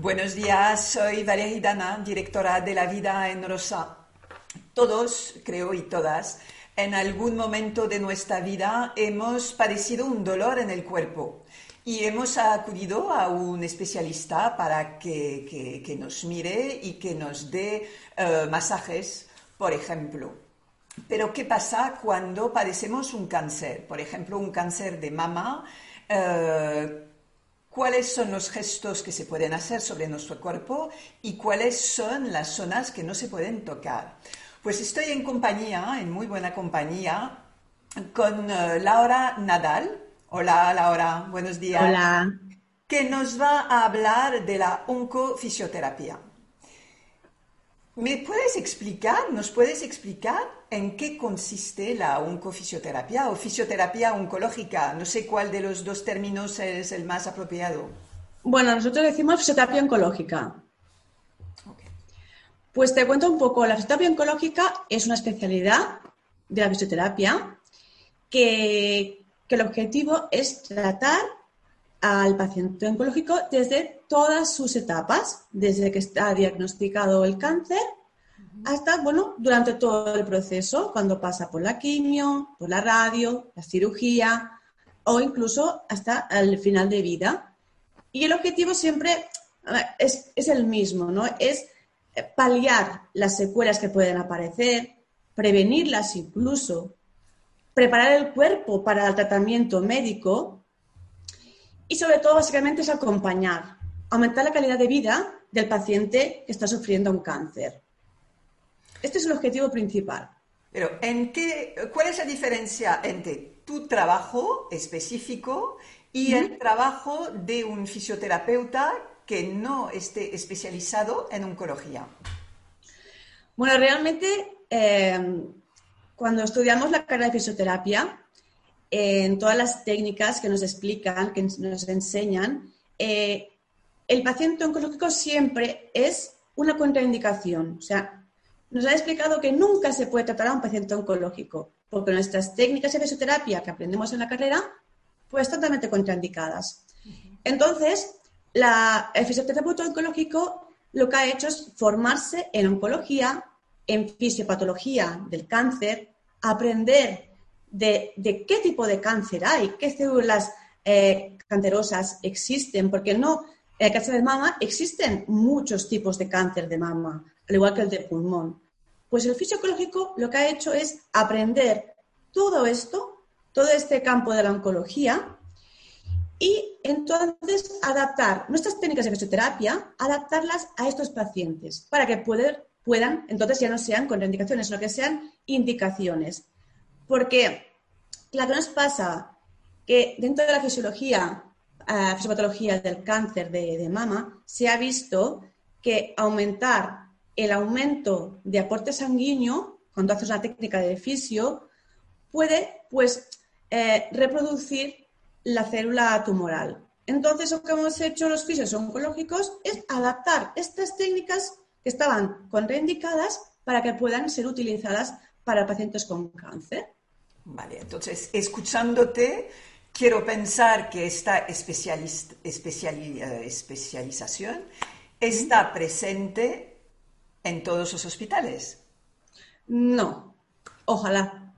Buenos días, soy Valeria Hidana, directora de La Vida en Rosa. Todos, creo, y todas, en algún momento de nuestra vida hemos padecido un dolor en el cuerpo y hemos acudido a un especialista para que, que- que nos mire y que nos dé eh, masajes, por ejemplo. Pero ¿qué pasa cuando padecemos un cáncer? Por ejemplo, un cáncer de mama. eh, ¿Cuáles son los gestos que se pueden hacer sobre nuestro cuerpo y cuáles son las zonas que no se pueden tocar? Pues estoy en compañía, en muy buena compañía, con eh, Laura Nadal. Hola Laura, buenos días. Hola. Que nos va a hablar de la oncofisioterapia. ¿Me puedes explicar, nos puedes explicar en qué consiste la oncofisioterapia o fisioterapia oncológica? No sé cuál de los dos términos es el más apropiado. Bueno, nosotros decimos fisioterapia oncológica. Pues te cuento un poco. La fisioterapia oncológica es una especialidad de la fisioterapia que, que el objetivo es tratar al paciente oncológico desde todas sus etapas, desde que está diagnosticado el cáncer hasta, bueno, durante todo el proceso, cuando pasa por la quimio, por la radio, la cirugía o incluso hasta el final de vida. Y el objetivo siempre es, es el mismo, ¿no? Es eh, paliar las secuelas que pueden aparecer, prevenirlas incluso, preparar el cuerpo para el tratamiento médico y sobre todo básicamente es acompañar, aumentar la calidad de vida del paciente que está sufriendo un cáncer. Este es el objetivo principal. Pero, ¿en qué, ¿cuál es la diferencia entre tu trabajo específico y el trabajo de un fisioterapeuta que no esté especializado en oncología? Bueno, realmente eh, cuando estudiamos la carrera de fisioterapia, en todas las técnicas que nos explican, que nos enseñan, eh, el paciente oncológico siempre es una contraindicación. O sea, nos ha explicado que nunca se puede tratar a un paciente oncológico, porque nuestras técnicas de fisioterapia que aprendemos en la carrera, pues totalmente contraindicadas. Entonces, la, el fisioterapeuta oncológico lo que ha hecho es formarse en oncología, en fisiopatología del cáncer, aprender de, qué tipo de cáncer hay, qué células eh, cancerosas existen, porque no, el cáncer de mama existen muchos tipos de cáncer de mama, al igual que el de pulmón. Pues el fisiooncológico lo que ha hecho es aprender todo esto, todo este campo de la oncología, y entonces adaptar nuestras técnicas de fisioterapia, adaptarlas a estos pacientes para que puedan, entonces ya no sean contraindicaciones, sino que sean indicaciones. Porque, claro, nos pasa que dentro de la fisiología, eh, fisiopatología del cáncer de, mama, se ha visto que aumentar el aumento de aporte sanguíneo, cuando haces una técnica de fisio, puede pues eh, reproducir la célula tumoral. Entonces, lo que hemos hecho los fisios oncológicos es adaptar estas técnicas que estaban contraindicadas para que puedan ser utilizadas para pacientes con cáncer. Vale, entonces, escuchándote, quiero pensar que esta especialis- especiali- eh, especialización está presente en todos los hospitales. No, ojalá,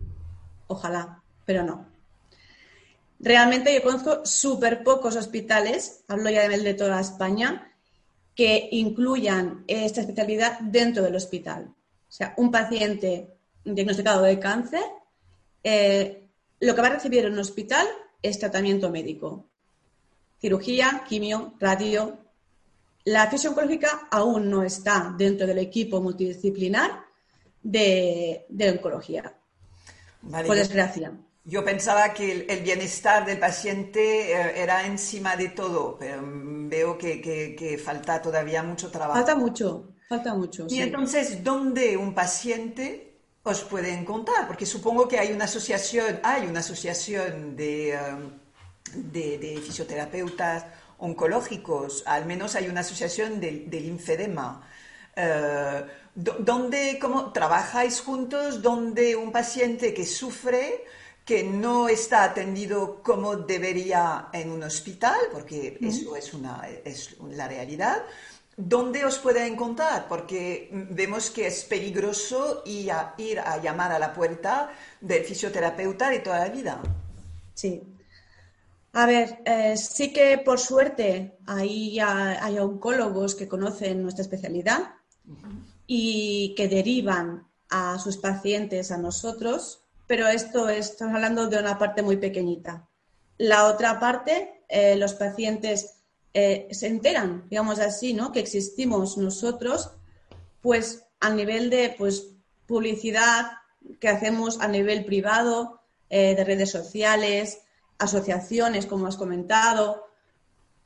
ojalá, pero no. Realmente yo conozco súper pocos hospitales, hablo ya de toda España, que incluyan esta especialidad dentro del hospital. O sea, un paciente diagnosticado de cáncer, eh, lo que va a recibir en un hospital es tratamiento médico. Cirugía, quimio, radio. La fisión oncológica aún no está dentro del equipo multidisciplinar de, de oncología, Vale, por desgracia. Yo pensaba que el, bienestar del paciente eh, era encima de todo, pero veo que, falta todavía mucho trabajo. Falta mucho, falta mucho. Y entonces, ¿dónde un paciente os puede encontrar? Porque supongo que hay una asociación, hay una asociación de, de, fisioterapeutas oncológicos, al menos hay una asociación del, del linfedema. Eh, ¿Dónde cómo, trabajáis juntos? ¿Dónde un paciente que sufre, que no está atendido como debería en un hospital, porque eso es, una, es la realidad, ¿dónde os puede encontrar? Porque vemos que es peligroso ir a, llamar a la puerta del fisioterapeuta de toda la vida. Sí. A ver, eh, sí que por suerte hay, hay oncólogos que conocen nuestra especialidad y que derivan a sus pacientes a nosotros, pero esto estamos hablando de una parte muy pequeñita. La otra parte, eh, los pacientes eh, se enteran, digamos así, ¿no? que existimos nosotros, pues a nivel de pues, publicidad que hacemos a nivel privado, eh, de redes sociales, asociaciones, como has comentado,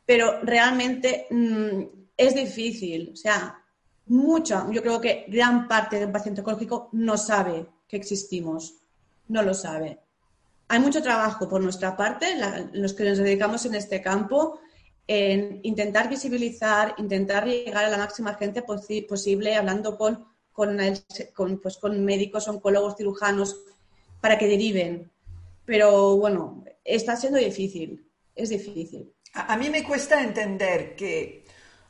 pero realmente mm, es difícil. O sea, mucha, yo creo que gran parte de un paciente oncológico no sabe que existimos, no lo sabe. Hay mucho trabajo por nuestra parte, los que nos dedicamos en este campo, en intentar visibilizar, intentar llegar a la máxima gente posible, hablando con, con, pues, con médicos, oncólogos, cirujanos, para que deriven. Pero bueno, está siendo difícil, es difícil. A, mí me cuesta entender que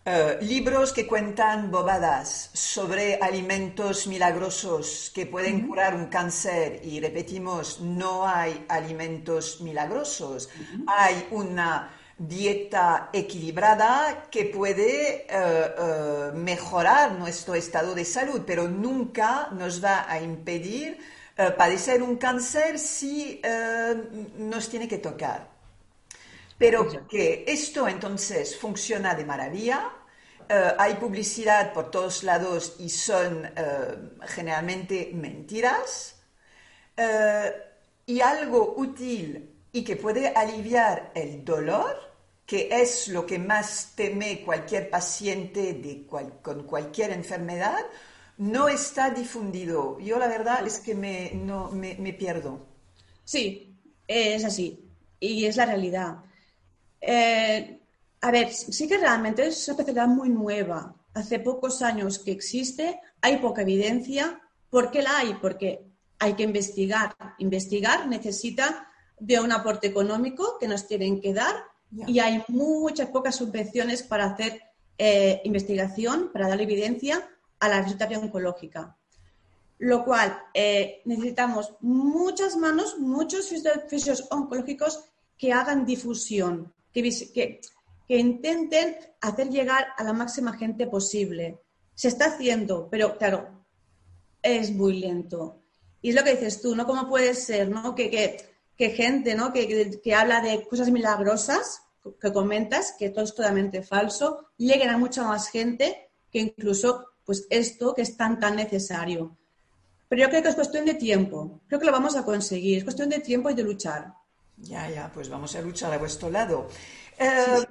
eh, libros que cuentan bobadas sobre alimentos milagrosos que pueden curar un cáncer y repetimos, no hay alimentos milagrosos, hay una dieta equilibrada que puede eh, eh, mejorar nuestro estado de salud, pero nunca nos va a impedir padecer un cáncer si nos tiene que tocar. Pero que esto entonces funciona de maravilla, eh, hay publicidad por todos lados y son eh, generalmente mentiras, eh, y algo útil y que puede aliviar el dolor, que es lo que más teme cualquier paciente de con cualquier enfermedad, no está difundido. Yo la verdad es que me, no, me, me pierdo. Sí, es así. Y es la realidad. Eh, a ver, sí que realmente es una especialidad muy nueva. Hace pocos años que existe, hay poca evidencia. ¿Por qué la hay? Porque hay que investigar. Investigar necesita de un aporte económico que nos tienen que dar y hay muchas pocas subvenciones para hacer eh, investigación, para dar evidencia a la fisioterapia oncológica. Lo cual eh, necesitamos muchas manos, muchos fisios oncológicos que hagan difusión, que, intenten hacer llegar a la máxima gente posible. Se está haciendo, pero claro, es muy lento. Y es lo que dices tú, ¿no? ¿Cómo puede ser, ¿no? Que, gente, ¿no? Que, que, habla de cosas milagrosas, que comentas, que todo es totalmente falso, lleguen a mucha más gente que incluso, pues, esto que es tan, tan necesario. Pero yo creo que es cuestión de tiempo. Creo que lo vamos a conseguir. Es cuestión de tiempo y de luchar. Ya, ya, pues vamos a luchar a vuestro lado. Eh,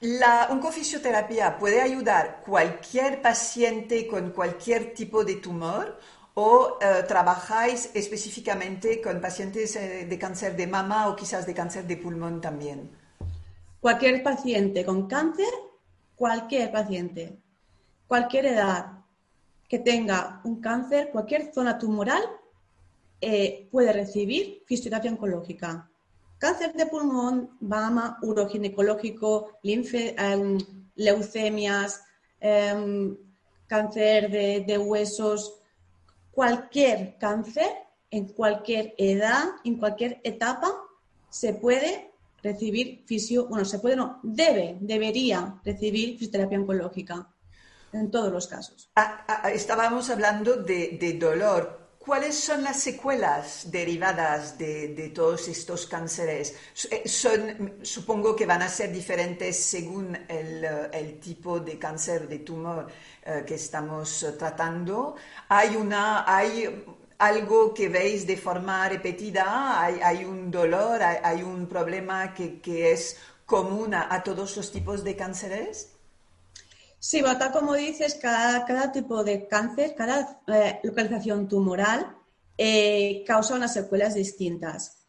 la oncofisioterapia puede ayudar cualquier paciente con cualquier tipo de tumor o eh, trabajáis específicamente con pacientes eh, de cáncer de mama o quizás de cáncer de pulmón también. Cualquier paciente con cáncer, cualquier paciente, cualquier edad que tenga un cáncer, cualquier zona tumoral puede recibir fisioterapia oncológica cáncer de pulmón, mama, uroginecológico, linfe, em, leucemias, em, cáncer de, huesos, cualquier cáncer, en cualquier edad, en cualquier etapa, se puede recibir fisio, bueno, se puede, no, debe, debería recibir fisioterapia oncológica en todos los casos. Ah, ah, estábamos hablando de, de dolor, ¿Cuáles son las secuelas derivadas de, todos estos cánceres? Eh, supongo que van a ser diferentes según el, eh, tipo de cáncer de tumor eh, que estamos tratando. Hay una, hay, algo que veis de forma repetida, hay, un dolor, hay, un problema que, es común a, todos los tipos de cánceres. Sí, tal como dices, cada, tipo de cáncer, cada eh, localización tumoral eh, causa unas secuelas distintas.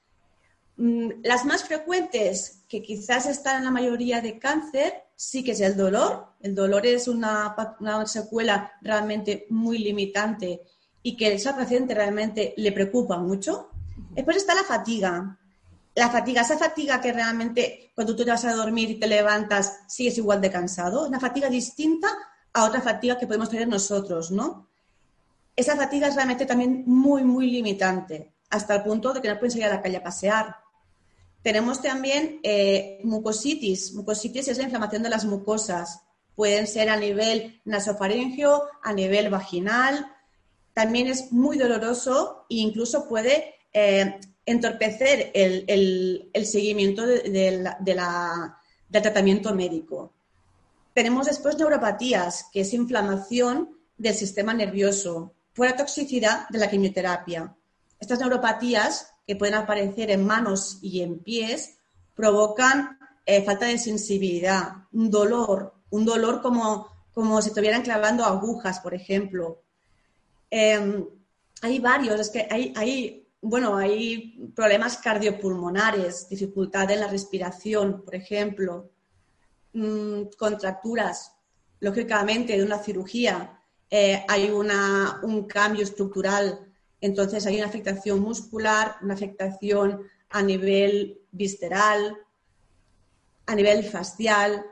Mm, las más frecuentes, que quizás están en la mayoría de cáncer, sí que es el dolor. El dolor es una, secuela realmente muy limitante y que a esa paciente realmente le preocupa mucho. Después está la fatiga. La fatiga, esa fatiga que realmente cuando tú te vas a dormir y te levantas sigues igual de cansado, una fatiga distinta a otra fatiga que podemos tener nosotros, ¿no? Esa fatiga es realmente también muy, muy limitante, hasta el punto de que no pueden salir a la calle a pasear tenemos también eh, mucositis. Mucositis es la inflamación de las mucosas. Pueden ser a nivel nasofaringeo, a nivel vaginal. También es muy doloroso e incluso puede eh, entorpecer el, seguimiento del tratamiento médico. Tenemos después neuropatías, que es inflamación del sistema nervioso, por la toxicidad de la quimioterapia. Estas neuropatías que pueden aparecer en manos y en pies provocan eh, falta de sensibilidad, un dolor, un dolor como, como si estuvieran clavando agujas, por ejemplo. Em, hay varios, es que hay, hay, bueno, hay problemas cardiopulmonares, dificultad en la respiración, por ejemplo, mm, contracturas, lógicamente, de una cirugía. Eh, hay una, un cambio estructural entonces hay una afectación muscular, una afectación a nivel visceral, a nivel facial.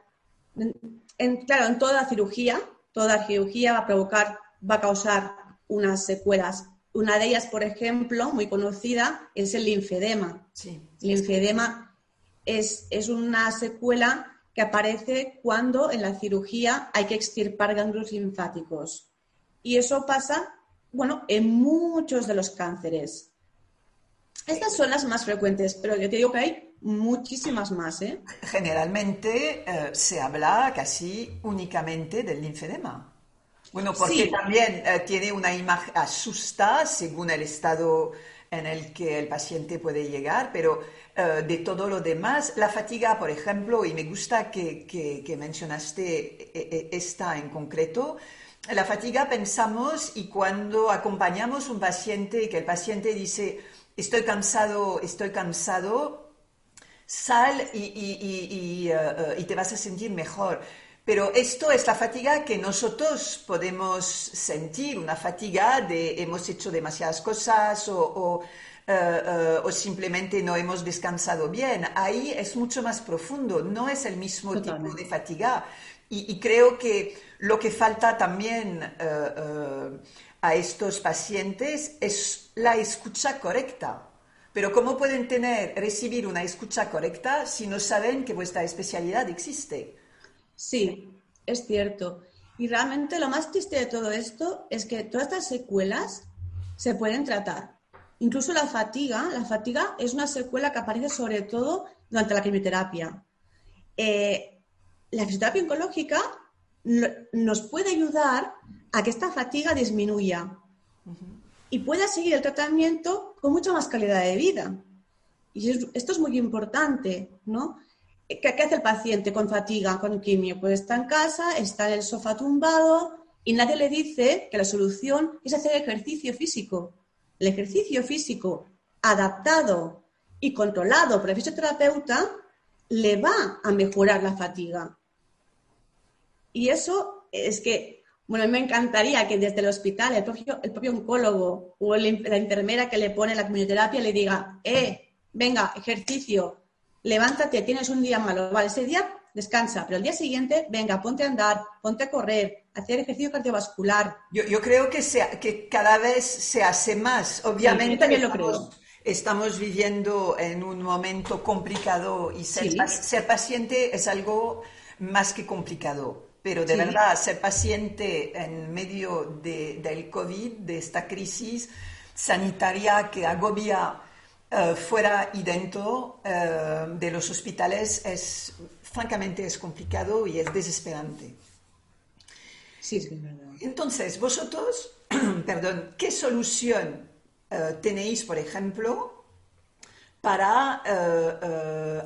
claro, en toda cirugía, toda cirugía va a provocar, va a causar unas secuelas. Una de ellas, por ejemplo, muy conocida, es el linfedema. El linfedema es, es una secuela que aparece cuando en la cirugía hay que extirpar ganglios linfáticos. Y eso pasa bueno, en muchos de los cánceres. Estas son las más frecuentes, pero yo te digo que hay muchísimas más. ¿eh? Generalmente eh, se habla casi únicamente del linfedema. Bueno, porque también eh, tiene una imagen asusta según el estado en el que el paciente puede llegar, pero de todo lo demás, la fatiga, por ejemplo, y me gusta que, que mencionaste esta en concreto, la fatiga pensamos y cuando acompañamos un paciente y que el paciente dice, estoy cansado, estoy cansado, sal y, eh, eh, te vas a sentir mejor. Pero esto es la fatiga que nosotros podemos sentir, una fatiga de hemos hecho demasiadas cosas o, eh, simplemente no hemos descansado bien. Ahí es mucho más profundo, no es el mismo tipo de fatiga. y creo que lo que falta también eh, eh, a estos pacientes es la escucha correcta. Pero ¿cómo pueden tener, recibir una escucha correcta si no saben que vuestra especialidad existe? Sí, es cierto. Y realmente lo más triste de todo esto es que todas estas secuelas se pueden tratar. Incluso la fatiga, la fatiga es una secuela que aparece sobre todo durante la quimioterapia. Eh, la fisioterapia oncológica nos puede ayudar a que esta fatiga disminuya y pueda seguir el tratamiento con mucha más calidad de vida. Y esto es muy importante, ¿no? ¿Qué, hace el paciente con fatiga, con quimio? Pues está en casa, está en el sofá tumbado y nadie le dice que la solución es hacer ejercicio físico. El ejercicio físico adaptado y controlado por el fisioterapeuta le va a mejorar la fatiga. Y eso es que, bueno, a mí me encantaría que desde el hospital el propio, oncólogo o la enfermera que le pone la quimioterapia le diga, eh, venga, ejercicio, levántate, tienes un día malo, vale, ese día descansa, pero el día siguiente, venga, ponte a andar, ponte a correr, hacer ejercicio cardiovascular. Yo, creo que, que cada vez se hace más, obviamente. también lo creo. Estamos viviendo en un momento complicado y ser paciente es algo más que complicado pero de verdad, ser paciente en medio de, del COVID, de esta crisis sanitaria que agobia eh, fuera y dentro eh, de los hospitales, es, francamente es complicado y es desesperante. Sí, es verdad. Entonces, vosotros, perdón, ¿qué solución eh, tenéis, por ejemplo, para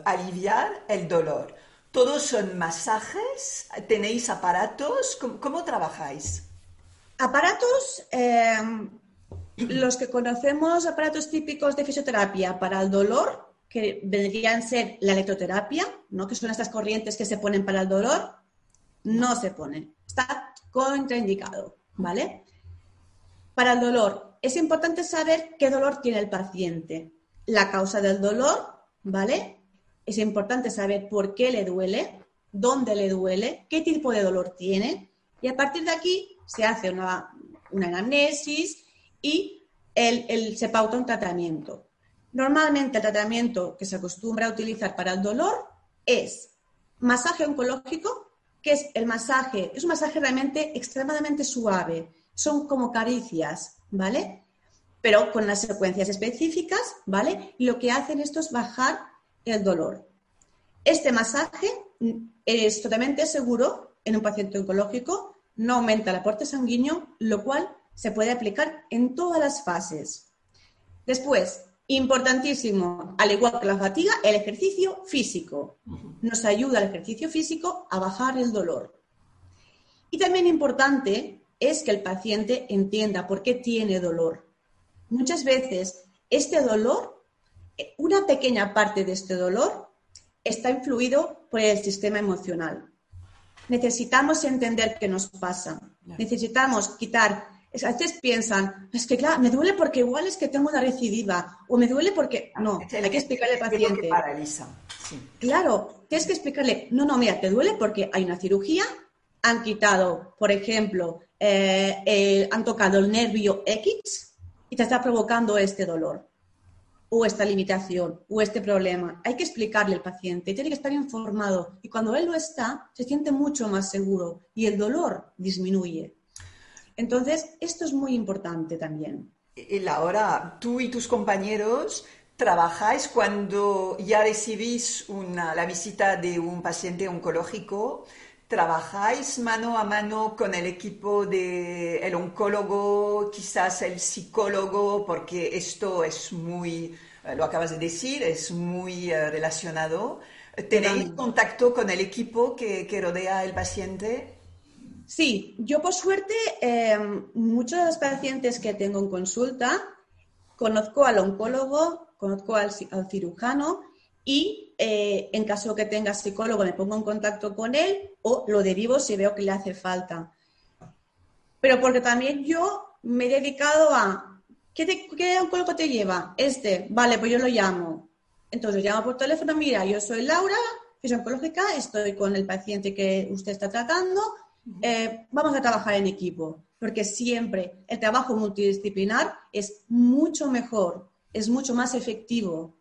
aliviar el dolor? ¿Todos son masajes? ¿Tenéis aparatos? ¿Cómo, trabajáis? Aparatos, los que conocemos, aparatos típicos de fisioterapia para el dolor, que vendrían a ser la electroterapia, ¿no? que son estas corrientes que se ponen para el dolor, no se ponen. Está contraindicado, ¿vale? Para el dolor, es importante saber qué dolor tiene el paciente, la causa del dolor, ¿vale? Es importante saber por qué le duele, dónde le duele, qué tipo de dolor tiene, y a partir de aquí se hace una, una anamnesis y se pauta un tratamiento. Normalmente el tratamiento que se acostumbra a utilizar para el dolor es masaje oncológico, que es el masaje, es un masaje realmente extremadamente suave, son como caricias, ¿vale? Pero con las secuencias específicas, ¿vale? Lo que hacen esto es bajar el dolor. Este masaje es totalmente seguro en un paciente oncológico, no aumenta el aporte sanguíneo, lo cual se puede aplicar en todas las fases. Después, importantísimo, al igual que la fatiga, el ejercicio físico. Nos ayuda el ejercicio físico a bajar el dolor. Y también importante es que el paciente entienda por qué tiene dolor. Muchas veces este dolor, una pequeña parte de este dolor, está influido por el sistema emocional. Necesitamos entender qué nos pasa. Necesitamos quitar a veces piensan, es que claro, me duele porque igual es que tengo una recidiva, o me duele porque... No, hay que explicarle al paciente. paraliza. Claro, tienes que explicarle, no, no, mira, te duele porque hay una cirugía, han quitado, por ejemplo, eh, han tocado el nervio X y te está provocando este dolor, o esta limitación, o este problema. Hay que explicarle al paciente, tiene que estar informado, y cuando él lo está, se siente mucho más seguro y el dolor disminuye. Entonces, esto es muy importante también. Y Laura, tú y tus compañeros trabajáis cuando ya recibís la visita de un paciente oncológico, trabajáis mano a mano con el equipo del oncólogo, quizás el psicólogo, porque esto es muy, eh, lo acabas de decir, es muy eh, relacionado. ¿Tenéis contacto con el equipo que, que rodea al paciente? Sí, yo por suerte, em, muchos de los pacientes que tengo en consulta, conozco al oncólogo, conozco al, cirujano y eh, en caso que tenga psicólogo me pongo en contacto con él o lo derivo si veo que le hace falta. Pero porque también yo me he dedicado a, ¿qué, qué oncólogo te lleva? Este, vale, pues yo lo llamo. Entonces llamo por teléfono, mira, yo soy Laura, soy oncológica, estoy con el paciente que usted está tratando, eh, vamos a trabajar en equipo, porque siempre el trabajo multidisciplinar es mucho mejor, es mucho más efectivo.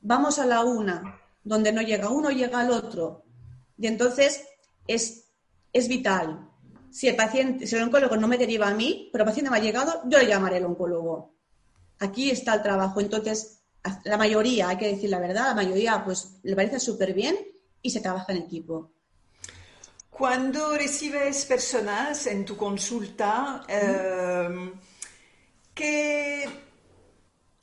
Vamos a la una, donde no llega uno, llega al otro. Y entonces es, es vital. Si el paciente, si el oncólogo no me deriva a mí, pero el paciente me ha llegado, yo le llamaré al oncólogo. Aquí está el trabajo. Entonces, la mayoría, hay que decir la verdad, la mayoría pues le parece súper bien y se trabaja en equipo. Cuando recibes personas en tu consulta, em,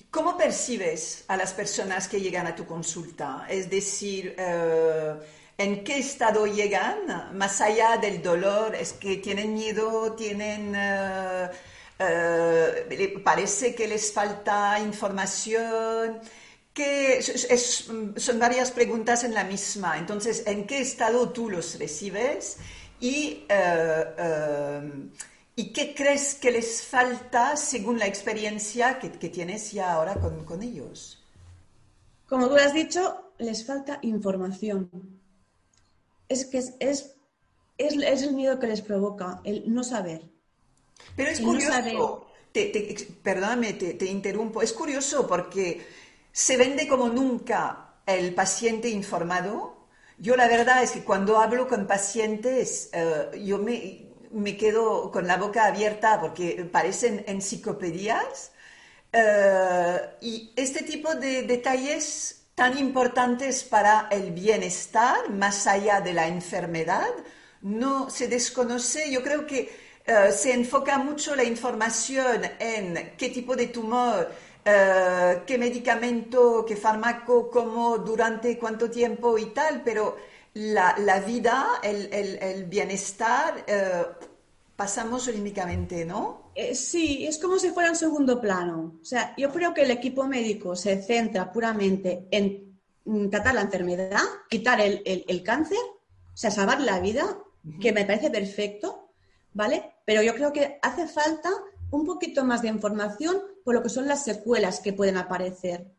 ¿cómo percibes a las personas que llegan a tu consulta? Es decir, eh, ¿en qué estado llegan? Más allá del dolor, ¿es que tienen miedo? ¿Tienen... Eh, eh, parece que les falta información? Que son varias preguntas en la misma. Entonces, ¿en qué estado tú los recibes? Y, eh, eh, ¿y qué crees que les falta según la experiencia que, tienes ya ahora con, ellos? Como tú has dicho, les falta información. Es que es, es, el miedo que les provoca, el no saber. Pero es curioso, perdóname, te interrumpo, es curioso porque se vende como nunca el paciente informado. Yo la verdad es que cuando hablo con pacientes, eh, yo me, quedo con la boca abierta porque parecen enciclopedias. Eh, y este tipo de detalles tan importantes para el bienestar, más allá de la enfermedad, no se desconoce. Yo creo que eh, se enfoca mucho la información en qué tipo de tumor, eh, qué medicamento, qué fármaco, cómo, durante cuánto tiempo y tal, pero la, la vida, el, el, el bienestar, eh, pasamos olímpicamente, ¿no? Eh, sí, es como si fuera en segundo plano. O sea, yo creo que el equipo médico se centra puramente en tratar la enfermedad, quitar el, el, el cáncer, o sea, salvar la vida, que me parece perfecto, ¿vale? Pero yo creo que hace falta un poquito más de información por lo que son las secuelas que pueden aparecer.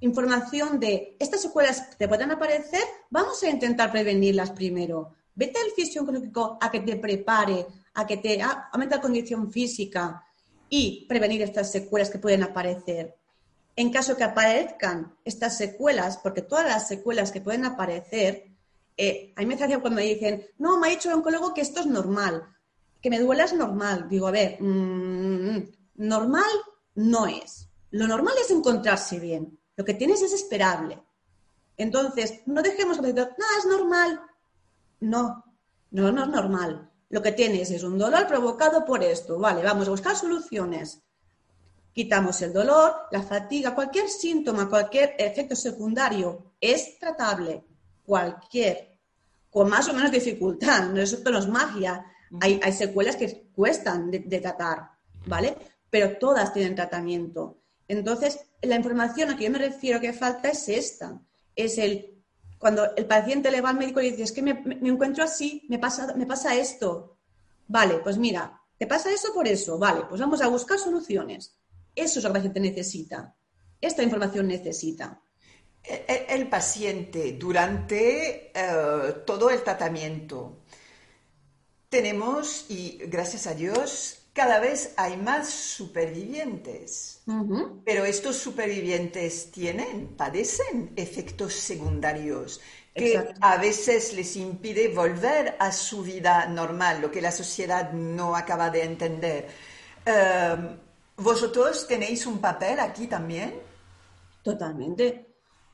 Información de estas secuelas que te pueden aparecer, vamos a intentar prevenirlas primero. Vete al fisiológico a que te prepare, a que te aumente la condición física y prevenir estas secuelas que pueden aparecer. En caso que aparezcan estas secuelas, porque todas las secuelas que pueden aparecer, eh, a mí me hace cuando me dicen, no, me ha dicho el oncólogo que esto es normal, que me duela es normal. Digo, a ver, mmm, normal no es. Lo normal es encontrarse bien. Lo que tienes es esperable. Entonces, no dejemos que no, es normal. No, no, no es normal. Lo que tienes es un dolor provocado por esto. Vale, vamos a buscar soluciones. Quitamos el dolor, la fatiga, cualquier síntoma, cualquier efecto secundario es tratable. Cualquier. Con más o menos dificultad. No, esto no es magia. Hay, hay secuelas que cuestan de, de tratar, ¿vale? pero todas tienen tratamiento. Entonces, la información a que yo me refiero que falta es esta. Es el, cuando el paciente le va al médico y dice, es que me, me encuentro así, me pasa, me pasa esto. Vale, pues mira, te pasa eso por eso. Vale, pues vamos a buscar soluciones. Eso es lo que el paciente necesita. Esta información necesita. El, el paciente durante uh, todo el tratamiento tenemos, y gracias a Dios, cada vez hay más supervivientes. Uh -huh. Pero estos supervivientes tienen, padecen efectos secundarios que a veces les impide volver a su vida normal, lo que la sociedad no acaba de entender. Uh, ¿Vosotros tenéis un papel aquí también? Totalmente.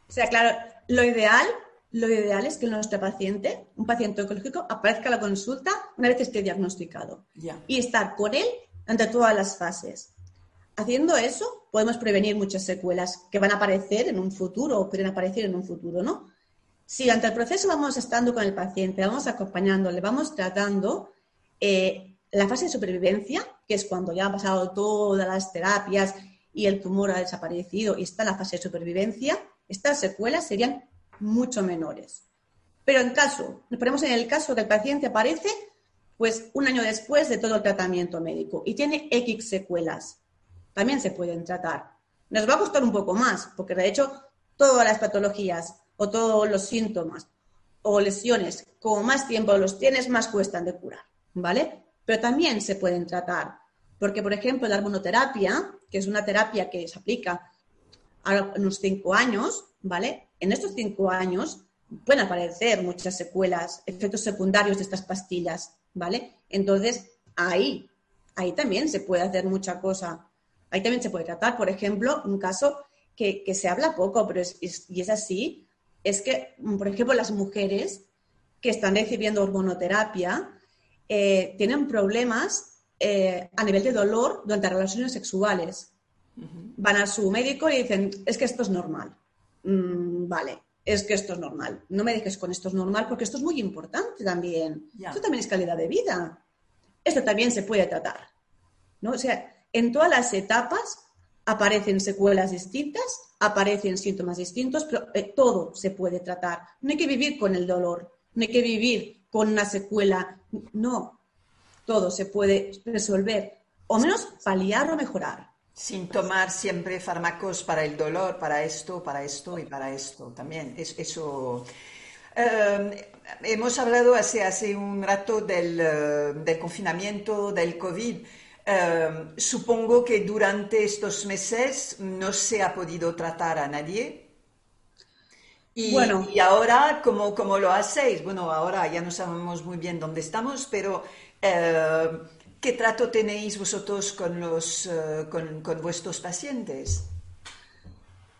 O sea, claro, lo ideal, lo ideal es que nuestro paciente, un paciente oncológico, aparezca a la consulta una vez esté diagnosticado yeah. y estar con él ante todas las fases. Haciendo eso, podemos prevenir muchas secuelas que van a aparecer en un futuro o pueden aparecer en un futuro, ¿no? Si ante el proceso vamos estando con el paciente, vamos acompañándole, vamos tratando, eh, la fase de supervivencia, que es cuando ya han pasado todas las terapias y el tumor ha desaparecido y está la fase de supervivencia, estas secuelas serían mucho menores. Pero en caso, nos ponemos en el caso que el paciente aparece pues un año después de todo el tratamiento médico y tiene X secuelas. También se pueden tratar. Nos va a costar un poco más, porque de hecho todas las patologías o todos los síntomas o lesiones, como más tiempo los tienes, más cuestan de curar, ¿vale? Pero también se pueden tratar, porque por ejemplo la hormonoterapia, que es una terapia que se aplica a unos cinco años, ¿vale? En estos cinco años pueden aparecer muchas secuelas, efectos secundarios de estas pastillas, ¿vale? Entonces, ahí, ahí también se puede hacer mucha cosa. Ahí también se puede tratar, por ejemplo, un caso que, que se habla poco, pero es, es, y es así, es que, por ejemplo, las mujeres que están recibiendo hormonoterapia eh, tienen problemas eh, a nivel de dolor durante relaciones sexuales. Uh -huh. Van a su médico y dicen, es que esto es normal. Mm, vale, es que esto es normal. No me dejes con esto es normal porque esto es muy importante también. Yeah. Esto también es calidad de vida. Esto también se puede tratar. ¿no? O sea, en todas las etapas aparecen secuelas distintas, aparecen síntomas distintos, pero eh, todo se puede tratar. No hay que vivir con el dolor, no hay que vivir con una secuela. No, todo se puede resolver, o menos paliar o mejorar. Sin tomar siempre fármacos para el dolor, para esto, para esto y para esto también. Es, eso. Eh, hemos hablado hace, hace un rato del, uh, del confinamiento, del COVID. Uh, supongo que durante estos meses no se ha podido tratar a nadie. Y, bueno. y ahora, ¿cómo, ¿cómo, lo hacéis? Bueno, ahora ya no sabemos muy bien dónde estamos, pero ¿Qué trato tenéis vosotros con, con, vuestros pacientes?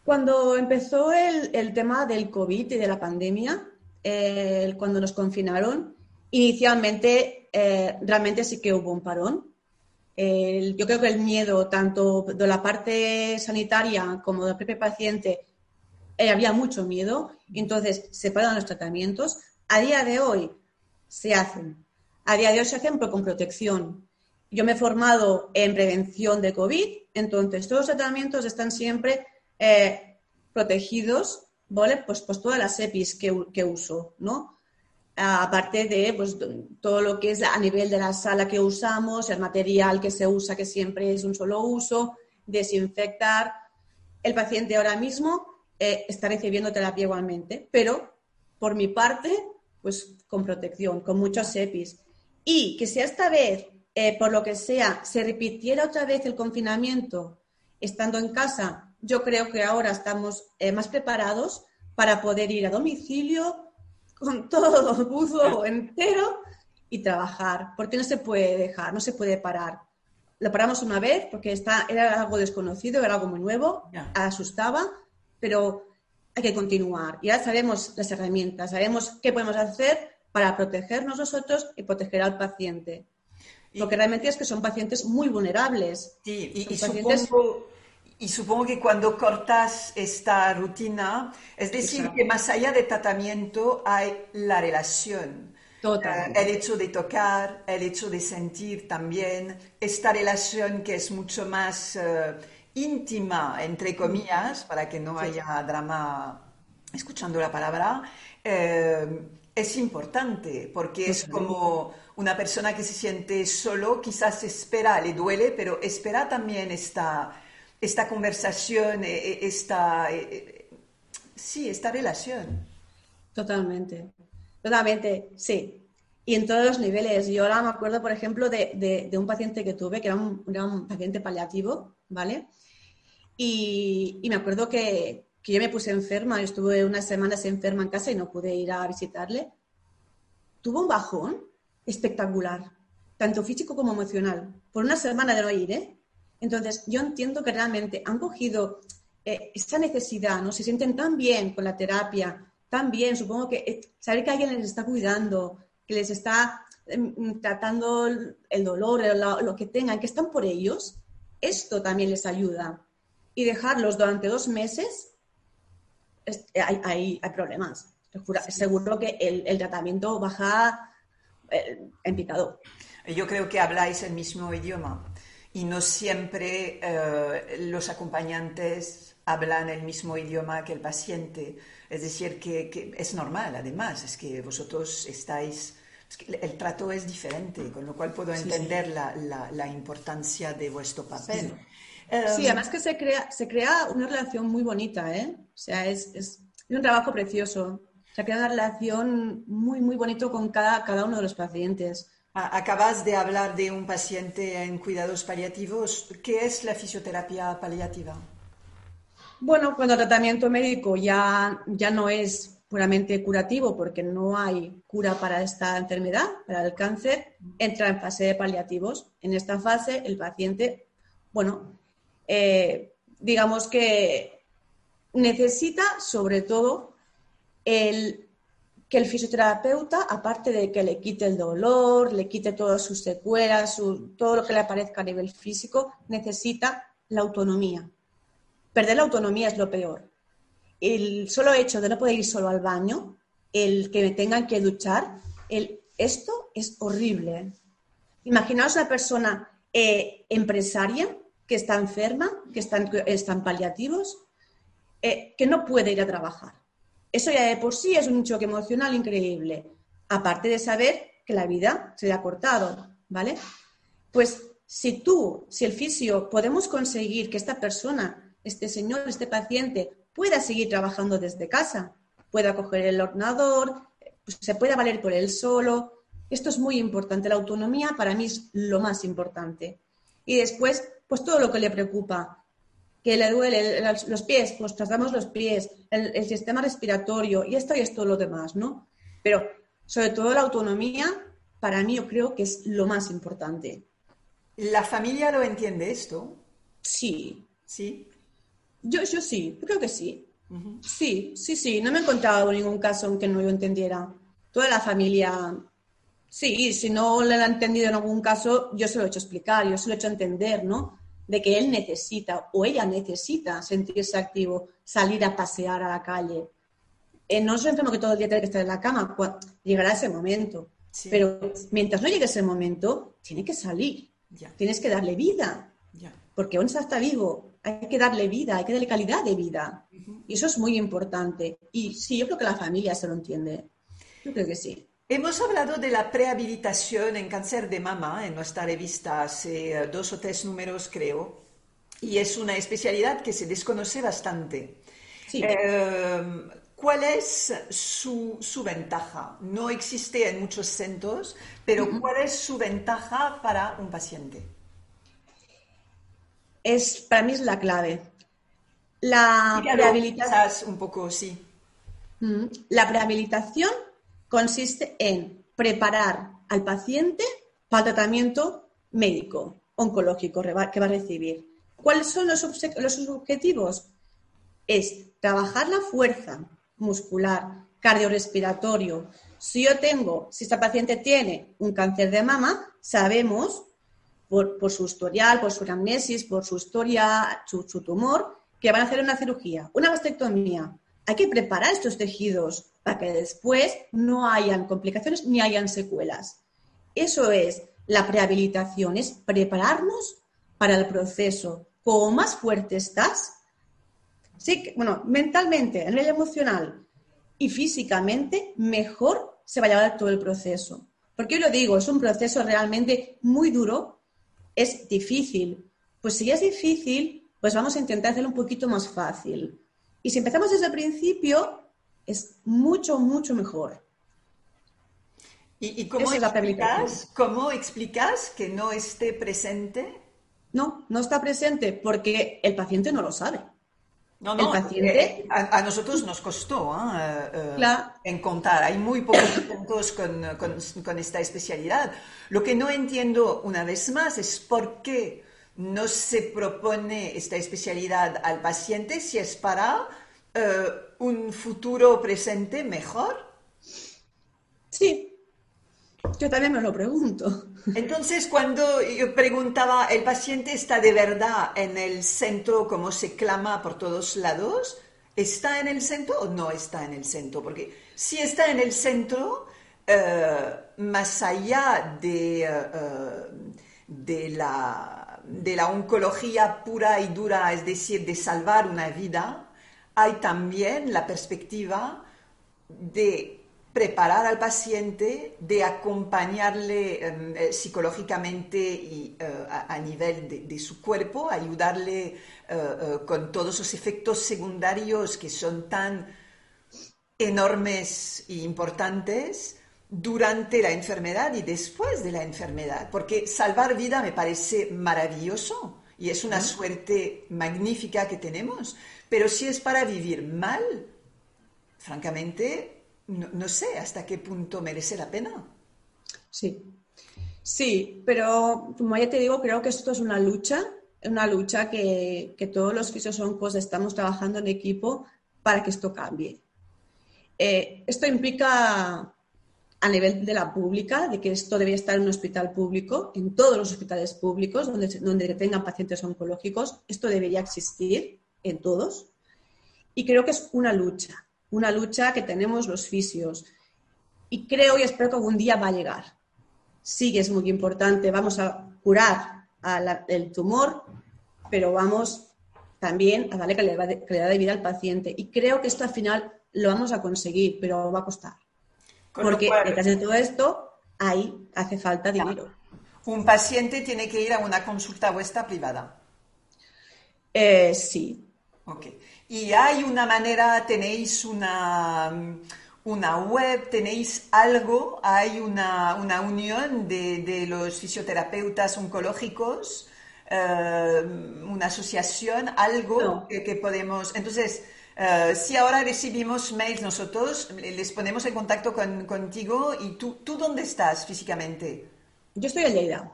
Cuando empezó el, tema del COVID y de la pandemia, eh, cuando nos confinaron, inicialmente eh, realmente sí que hubo un parón. yo creo que el miedo, tanto de la parte sanitaria como del propio paciente, eh, había mucho miedo, entonces se pararon los tratamientos. A día de hoy se hacen. A día de hoy se hacen con protección. Yo me he formado en prevención de COVID, entonces todos los tratamientos están siempre eh, protegidos, ¿vale? Pues, pues todas las EPIs que, que uso, ¿no? aparte de pues, todo lo que es a nivel de la sala que usamos, el material que se usa, que siempre es un solo uso, desinfectar. El paciente ahora mismo eh, está recibiendo terapia igualmente, pero por mi parte, pues con protección, con muchos EPIs. Y que si esta vez, eh, por lo que sea, se repitiera otra vez el confinamiento estando en casa, yo creo que ahora estamos eh, más preparados para poder ir a domicilio, con todo buzo entero y trabajar, porque no se puede dejar, no se puede parar. Lo paramos una vez porque está, era algo desconocido, era algo muy nuevo, asustaba, pero hay que continuar. Ya sabemos las herramientas, sabemos qué podemos hacer para protegernos nosotros y proteger al paciente. Lo que realmente es que son pacientes muy vulnerables. Sí, y, supongo, y supongo que cuando cortas esta rutina, es decir, que más allá del tratamiento hay la relación. Totalmente. Eh, el hecho de tocar, el hecho de sentir también, esta relación que es mucho más eh, íntima, entre comillas, para que no haya drama escuchando la palabra, eh, es importante porque es como una persona que se siente solo, quizás espera, le duele, pero espera también esta esta conversación, eh, eh, esta, eh, sí, esta relación. Totalmente, totalmente, sí. Y en todos los niveles. Yo ahora me acuerdo, por ejemplo, de, un paciente que tuve, que era un, paciente paliativo, ¿vale? Y, me acuerdo que, que, yo me puse enferma, estuve unas semanas enferma en casa y no pude ir a visitarle. Tuvo un bajón espectacular, tanto físico como emocional, por una semana de no ir, ¿eh? Entonces, yo entiendo que realmente han cogido eh, esa necesidad, ¿no? Se sienten tan bien con la terapia, tan bien, supongo que eh, saber que alguien les está cuidando, que les está em, tratando el dolor, lo, que tengan, que están por ellos, esto también les ayuda. Y dejarlos durante dos meses, eh, hay, problemas. Seguro que el, tratamiento baja en picado. Yo creo que habláis el mismo idioma y no siempre eh, los acompañantes hablan el mismo idioma que el paciente. Es decir, que, es normal, además, es que vosotros estáis... el trato es diferente, con lo cual puedo entender La, importancia de vuestro papel. Sí, em, además que se crea, se crea una relación muy bonita, ¿eh? O sea, es, es, un trabajo precioso. Se crea una relación muy, muy bonito con cada, cada uno de los pacientes. Acabas de hablar de un paciente en cuidados paliativos. ¿Qué es la fisioterapia paliativa? Bueno, cuando el tratamiento médico ya, ya no es puramente curativo porque no hay cura para esta enfermedad, para el cáncer, entra en fase de paliativos. En esta fase el paciente, bueno, eh, digamos que necesita sobre todo el que el fisioterapeuta, aparte de que le quite el dolor, le quite todas sus secuelas, todo lo que le aparezca a nivel físico, necesita la autonomía. Perder la autonomía es lo peor. El solo hecho de no poder ir solo al baño, el que me tengan que duchar, esto es horrible. Imaginaos una persona eh, empresaria que está enferma, que están, están paliativos, eh, que no puede ir a trabajar eso ya de por sí es un choque emocional increíble. Aparte de saber que la vida se le ha cortado, ¿vale? Pues si tú, si el fisio, podemos conseguir que esta persona, este señor, este paciente, pueda seguir trabajando desde casa, pueda coger el ordenador, pues se pueda valer por él solo. Esto es muy importante. La autonomía para mí es lo más importante. Y después, pues todo lo que le preocupa, que le duele los pies, pues tratamos los pies, el, sistema respiratorio y esto y esto lo demás, ¿no? Pero sobre todo la autonomía, para mí yo creo que es lo más importante. ¿La familia lo entiende esto? Sí. ¿Sí? Yo, yo sí, creo que sí. Sí, sí, sí. No me he encontrado ningún caso en que no lo entendiera. Toda la familia Sí, si no le ha entendido en algún caso, yo se lo he hecho explicar, yo se lo he hecho entender, ¿no? De que él necesita o ella necesita sentirse activo, salir a pasear a la calle. Eh, no es un enfermo que todo el día tiene que estar en la cama, llegará ese momento. Pero mientras no llegue ese momento, tiene que salir. Tienes que darle vida. Porque aún está vivo, hay que darle vida, hay que darle calidad de vida. Y eso es muy importante. Y sí, yo creo que la familia se lo entiende. Yo creo que sí. Hemos hablado de la prehabilitación en cáncer de mama en nuestra revista hace eh, dos o tres números, creo, y es una especialidad que se desconoce bastante. Eh, ¿Cuál es su, ventaja? No existe en muchos centros, pero ¿cuál es su ventaja para un paciente? Es, para mí es la clave. La prehabilitación. un poco, sí. La prehabilitación consiste en preparar al paciente para el tratamiento médico, oncológico que va a recibir. ¿Cuáles son los, objetivos? Es trabajar la fuerza muscular, cardiorrespiratorio. Si yo tengo, si esta paciente tiene un cáncer de mama, sabemos por, su historial, por su amnesis, por su historia, su, su tumor, que van a hacer una cirugía, una mastectomía. Hay que preparar estos tejidos para que después no hayan complicaciones ni hayan secuelas. Eso es la prehabilitación, es prepararnos para el proceso. Como más fuerte estás, sí, bueno, mentalmente, a nivel emocional y físicamente, mejor se va a llevar todo el proceso. Porque yo lo digo, es un proceso realmente muy duro, es difícil. Pues si es difícil, pues vamos a intentar hacerlo un poquito más fácil. Y si empezamos desde el principio, es mucho, mucho mejor. ¿Y, cómo, explicas, cómo explicas que no esté presente? No, no está presente porque el paciente no lo sabe. No, no, el paciente... a, nosotros nos costó ¿eh? Eh, encontrar. Hay muy pocos puntos con, con, esta especialidad. Lo que no entiendo una vez más es por qué no se propone esta especialidad al paciente si es para eh, un futuro presente mejor? Sí, yo también me lo pregunto. Entonces, cuando yo preguntaba, ¿el paciente está de verdad en el centro como se clama por todos lados? ¿Está en el centro o no está en el centro? Porque si está en el centro, eh, más allá de, eh, de, la, de la oncología pura y dura, es decir, de salvar una vida, hay también la perspectiva de preparar al paciente, de acompañarle em, eh, psicológicamente y eh, a, nivel de, su cuerpo, ayudarle eh, con todos los efectos secundarios que son tan enormes e importantes durante la enfermedad y después de la enfermedad, porque salvar vida me parece maravilloso y es una suerte magnífica que tenemos, pero si es para vivir mal, francamente, no, sé hasta qué punto merece la pena. Sí, sí, pero como ya te digo, creo que esto es una lucha, una lucha que, todos los fisiosoncos estamos trabajando en equipo para que esto cambie. Eh, esto implica a nivel de la pública, de que esto debería estar en un hospital público, en todos los hospitales públicos donde, donde tengan pacientes oncológicos, esto debería existir en todos. Y creo que es una lucha, una lucha que tenemos los fisios. Y creo y espero que algún día va a llegar. Sí que es muy importante, vamos a curar el tumor, pero vamos también a darle calidad de vida al paciente. Y creo que esto al final lo vamos a conseguir, pero va a costar. Porque detrás de todo esto, ahí hace falta dinero. Un paciente tiene que ir a una consulta vuestra privada. Eh, sí. Ok. ¿Y hay una manera, tenéis una, una web, tenéis algo, hay una, una unión de, de, los fisioterapeutas oncológicos, eh, una asociación, algo que, que, podemos... Entonces, eh, si ahora recibimos mails nosotros, les ponemos en contacto con, contigo y tú, ¿tú dónde estás físicamente? Yo estoy en Lleida.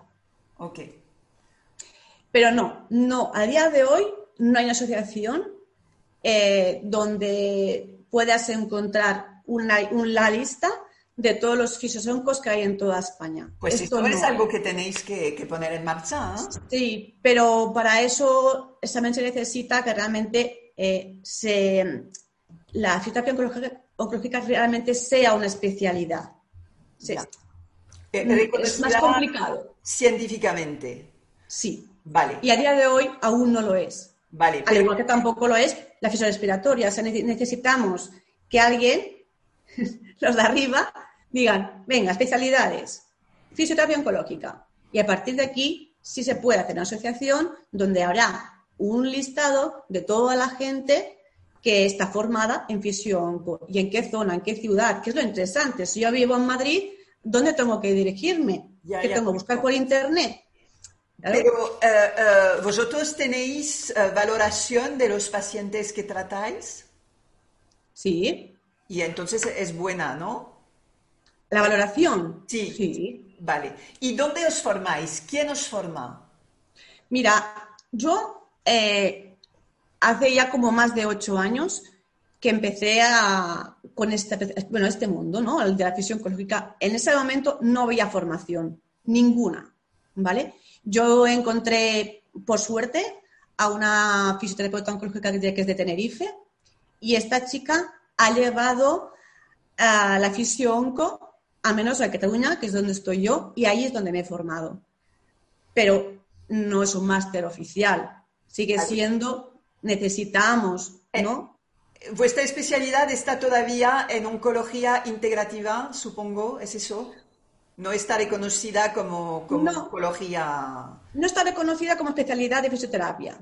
Ok. Pero no, no, a día de hoy no hay una asociación eh, donde puedas encontrar una, lista de todos los fisiosoncos que hay en toda España. Pues esto, es algo que tenéis que, poner en marcha. ¿eh? Sí, pero para eso también se necesita que realmente eh, se, la fisioterapia oncológica, realmente sea una especialidad. Sí. Eh, es más complicado. Científicamente. Sí. Vale. Y a día de hoy aún no lo es. Vale. Al igual que tampoco lo es la respiratoria. O sea, necesitamos que alguien, los de arriba, digan, venga, especialidades, fisioterapia oncológica. Y a partir de aquí sí se puede hacer una asociación donde habrá un listado de toda la gente que está formada en fisión y en qué zona, en qué ciudad, que es lo interesante. Si yo vivo en Madrid, ¿dónde tengo que dirigirme? ¿Qué tengo que buscar por internet? Pero eh, vosotros tenéis eh, valoración de los pacientes que tratáis. Sí. Y entonces es buena, ¿no? La valoración. Sí. Sí. Vale. ¿Y dónde os formáis? ¿Quién os forma? Mira, yo hace ya como más de ocho años que empecé a, con este, bueno, este mundo, ¿no? El de la fisión oncológica. En ese momento no había formación, ninguna, ¿vale? Yo encontré, por suerte, a una fisioterapeuta oncológica que es de Tenerife y esta chica ha llevado a la fisión a menos a Cataluña, que es donde estoy yo, y ahí es donde me he formado. Pero no es un máster oficial, sigue siendo, necesitamos, ¿no? Eh, vuestra especialidad está todavía en oncología integrativa, supongo, ¿es eso? No está reconocida como, oncología. No está reconocida como especialidad de fisioterapia.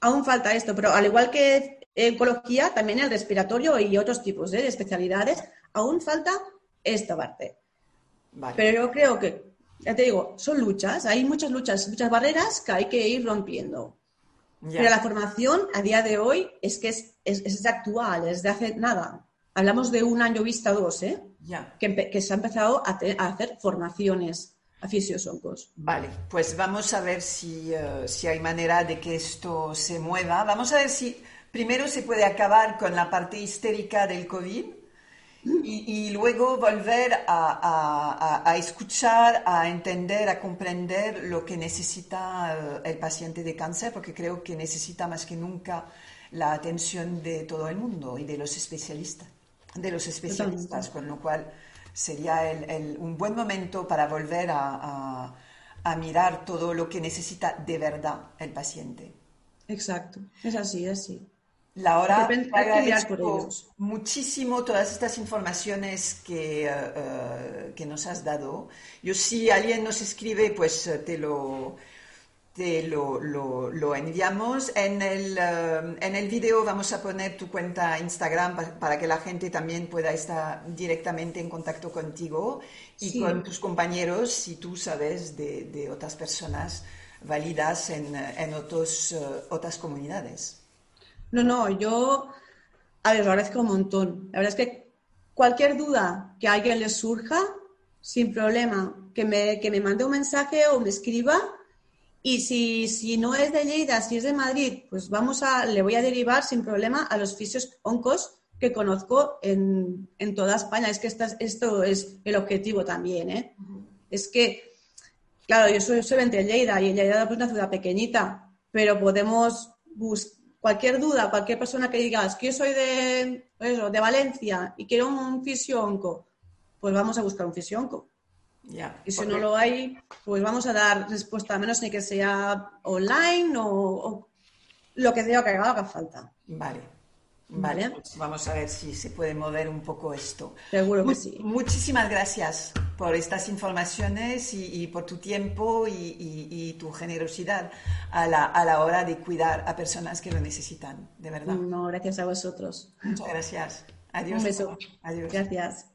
Aún falta esto, pero al igual que oncología, también el respiratorio y otros tipos ¿eh? de especialidades, aún falta esta parte. Pero yo creo que, ya te digo, son luchas, hay muchas luchas, muchas barreras que hay que ir rompiendo. Pero la formación a día de hoy es que es, es, actual, es de hace nada. Hablamos de un año vista dos, ¿eh? Que, se ha empezado a, hacer formaciones a. Vale, pues vamos a ver si, eh, si hay manera de que esto se mueva. Vamos a ver si primero se puede acabar con la parte histérica del COVID y, luego volver a, escuchar, a entender, a comprender lo que necesita eh, el paciente de cáncer, porque creo que necesita más que nunca la atención de todo el mundo y de los especialistas, de los especialistas, con lo cual sería un buen momento para volver a mirar todo lo que necesita de verdad el paciente. Exacto, es así, es así. Laura, agradezco muchísimo todas estas informaciones que, eh, eh, que, nos has dado. Yo si alguien nos escribe, pues eh, te lo, te lo, lo, enviamos. En el, en el video vamos a poner tu cuenta Instagram para, que la gente también pueda estar directamente en contacto contigo y con tus compañeros si tú sabes de, de otras personas válidas en, en otros, otras comunidades. No, no, yo, a ver, lo agradezco un montón. La verdad es que cualquier duda que a alguien le surja, sin problema, que me, que me mande un mensaje o me escriba. Y si, si no es de Lleida, si es de Madrid, pues vamos a, le voy a derivar sin problema a los fisios oncos que conozco en, en toda España. Es que esto es el objetivo también, ¿eh? Es que, claro, yo soy, soy de Lleida y Lleida es una ciudad pequeñita, pero podemos buscar cualquier duda, cualquier persona que digas que yo soy de, de Valencia y quiero un fisionco, pues vamos a buscar un fisionco. y si no lo hay, pues vamos a dar respuesta, a menos ni que sea online o, lo que sea que haga falta. Vale. Vale. Pues vamos a ver si se puede mover un poco esto. Seguro que sí. Muchísimas gracias por estas informaciones y, por tu tiempo y, tu generosidad a la, a la, hora de cuidar a personas que lo necesitan, de verdad. No, gracias a vosotros. Muchas gracias. Adiós. Un beso. Adiós. Gracias.